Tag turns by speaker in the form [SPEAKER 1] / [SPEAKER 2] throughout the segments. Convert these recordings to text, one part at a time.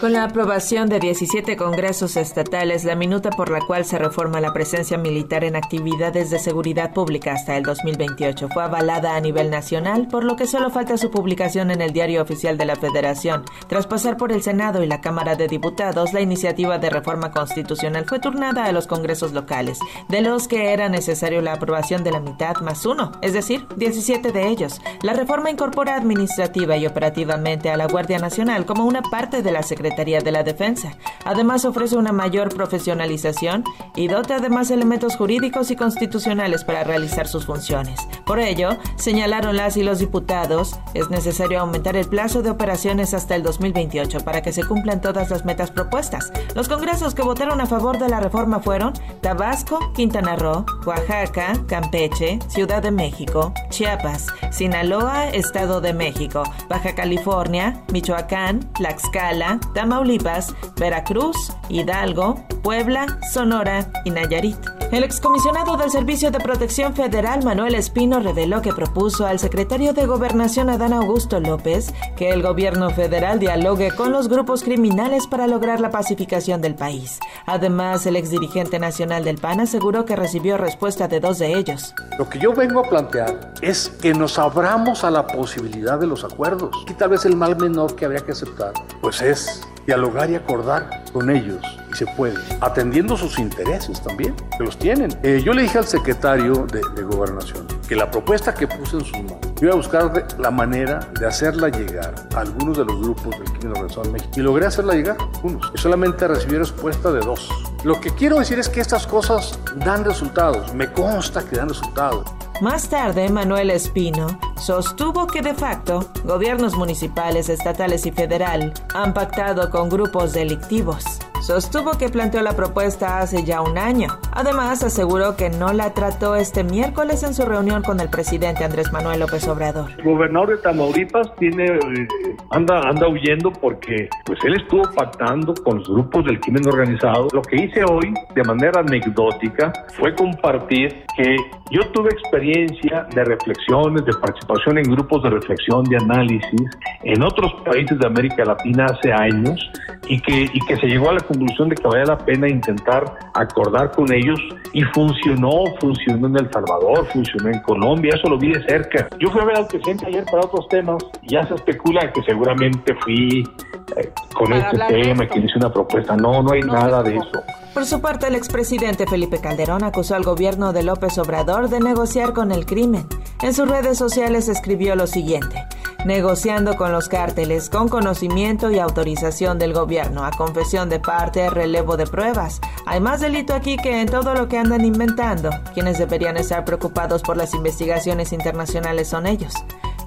[SPEAKER 1] Con la aprobación de 17 congresos estatales, la minuta por la cual se reforma la presencia militar en actividades de seguridad pública hasta el 2028 fue avalada a nivel nacional, por lo que solo falta su publicación en el Diario Oficial de la Federación. Tras pasar por el Senado y la Cámara de Diputados, la iniciativa de reforma constitucional fue turnada a los congresos locales, de los que era necesario la aprobación de la mitad más uno, es decir, 17 de ellos. La reforma incorpora administrativa y operativamente a la Guardia Nacional como una parte de la Secretaría Secretaría de la Defensa. Además ofrece una mayor profesionalización y dota además elementos jurídicos y constitucionales para realizar sus funciones. Por ello, señalaron las y los diputados, es necesario aumentar el plazo de operaciones hasta el 2028 para que se cumplan todas las metas propuestas. Los congresos que votaron a favor de la reforma fueron Tabasco, Quintana Roo, Oaxaca, Campeche, Ciudad de México, Chiapas, Sinaloa, Estado de México, Baja California, Michoacán, Tlaxcala, Tamaulipas, Veracruz, Hidalgo, Puebla, Sonora y Nayarit. El excomisionado del Servicio de Protección Federal, Manuel Espino, reveló que propuso al secretario de Gobernación, Adán Augusto López, que el gobierno federal dialogue con los grupos criminales para lograr la pacificación del país. Además, el exdirigente nacional del PAN aseguró que recibió respuesta de dos de ellos.
[SPEAKER 2] Lo que yo vengo a plantear es que nos abramos a la posibilidad de los acuerdos. Y tal vez el mal menor que habría que aceptar, pues es dialogar y acordar con ellos y se puede, atendiendo sus intereses también, que los tienen. Eh, yo le dije al secretario de, Gobernación que la propuesta que puse en su mano, iba a buscar la manera de hacerla llegar a algunos de los grupos del crimen organizado en México. Y logré hacerla llegar, unos. Y solamente recibí respuesta de dos. Lo que quiero decir es que estas cosas dan resultados. Me consta que dan resultados.
[SPEAKER 1] Más tarde, Manuel Espino sostuvo que de facto, gobiernos municipales, estatales y federal han pactado con grupos delictivos sostuvo que planteó la propuesta hace ya un año. Además, aseguró que no la trató este miércoles en su reunión con el presidente Andrés Manuel López Obrador.
[SPEAKER 3] El gobernador de Tamaulipas tiene, eh, anda, anda huyendo porque pues él estuvo pactando con los grupos del crimen organizado. Lo que hice hoy, de manera anecdótica, fue compartir que yo tuve experiencia de reflexiones, de participación en grupos de reflexión, de análisis en otros países de América Latina hace años y que, y que se llegó a la conclusión de que vale la pena intentar acordar con ellos y funcionó, funcionó en El Salvador, funcionó en Colombia, eso lo vi de cerca. Yo fui a ver al presidente ayer para otros temas y ya se especula que seguramente fui eh, con este tema, que hice una propuesta. No, no hay nada de eso.
[SPEAKER 1] Por su parte, el expresidente Felipe Calderón acusó al gobierno de López Obrador de negociar con el crimen. En sus redes sociales escribió lo siguiente negociando con los cárteles con conocimiento y autorización del gobierno, a confesión de parte, relevo de pruebas. Hay más delito aquí que en todo lo que andan inventando. Quienes deberían estar preocupados por las investigaciones internacionales son ellos.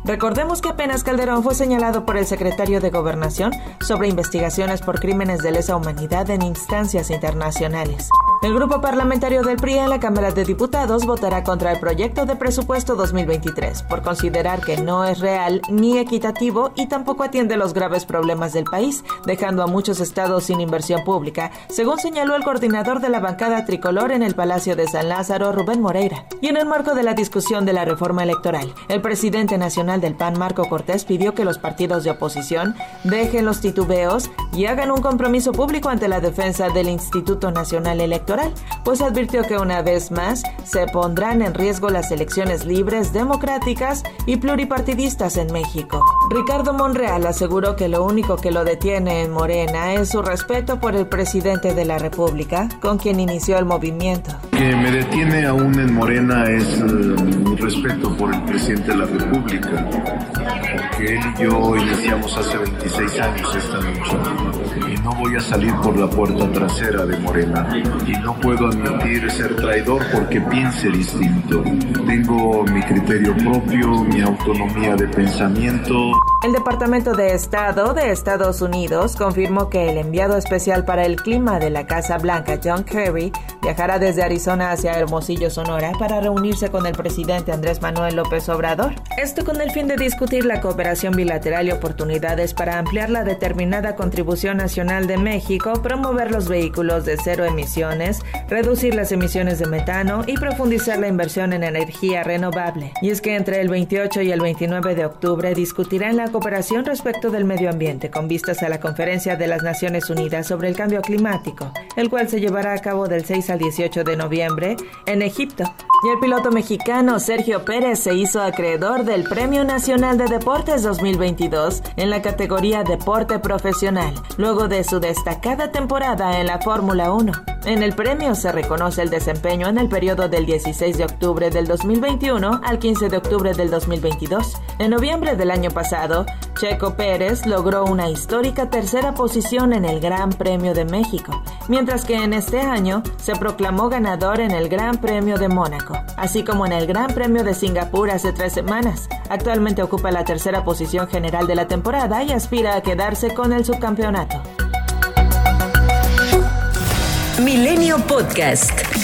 [SPEAKER 1] Recordemos que apenas Calderón fue señalado por el secretario de Gobernación sobre investigaciones por crímenes de lesa humanidad en instancias internacionales. El grupo parlamentario del PRI en la Cámara de Diputados votará contra el proyecto de presupuesto 2023 por considerar que no es real ni equitativo y tampoco atiende los graves problemas del país, dejando a muchos estados sin inversión pública, según señaló el coordinador de la bancada tricolor en el Palacio de San Lázaro, Rubén Moreira. Y en el marco de la discusión de la reforma electoral, el presidente nacional del PAN, Marco Cortés, pidió que los partidos de oposición dejen los titubeos y hagan un compromiso público ante la defensa del Instituto Nacional Electoral pues advirtió que una vez más se pondrán en riesgo las elecciones libres, democráticas y pluripartidistas en México. Ricardo Monreal aseguró que lo único que lo detiene en Morena es su respeto por el presidente de la República, con quien inició el movimiento.
[SPEAKER 4] Que me detiene aún en Morena es eh, mi respeto por el presidente de la República, porque él y yo iniciamos hace 26 años esta lucha y no voy a salir por la puerta trasera de Morena no puedo admitir ser traidor porque piense distinto. Tengo mi criterio propio, mi autonomía de pensamiento.
[SPEAKER 1] El Departamento de Estado de Estados Unidos confirmó que el enviado especial para el clima de la Casa Blanca, John Kerry, viajará desde Arizona hacia Hermosillo, Sonora, para reunirse con el presidente Andrés Manuel López Obrador. Esto con el fin de discutir la cooperación bilateral y oportunidades para ampliar la determinada contribución nacional de México, promover los vehículos de cero emisiones, reducir las emisiones de metano y profundizar la inversión en energía renovable. Y es que entre el 28 y el 29 de octubre discutirán cooperación respecto del medio ambiente con vistas a la Conferencia de las Naciones Unidas sobre el Cambio Climático, el cual se llevará a cabo del 6 al 18 de noviembre en Egipto. Y el piloto mexicano Sergio Pérez se hizo acreedor del Premio Nacional de Deportes 2022 en la categoría Deporte Profesional, luego de su destacada temporada en la Fórmula 1. En el premio se reconoce el desempeño en el periodo del 16 de octubre del 2021 al 15 de octubre del 2022. En noviembre del año pasado, Checo Pérez logró una histórica tercera posición en el Gran Premio de México, mientras que en este año se proclamó ganador en el Gran Premio de Mónaco, así como en el Gran Premio de Singapur hace tres semanas. Actualmente ocupa la tercera posición general de la temporada y aspira a quedarse con el subcampeonato.
[SPEAKER 5] Milenio Podcast.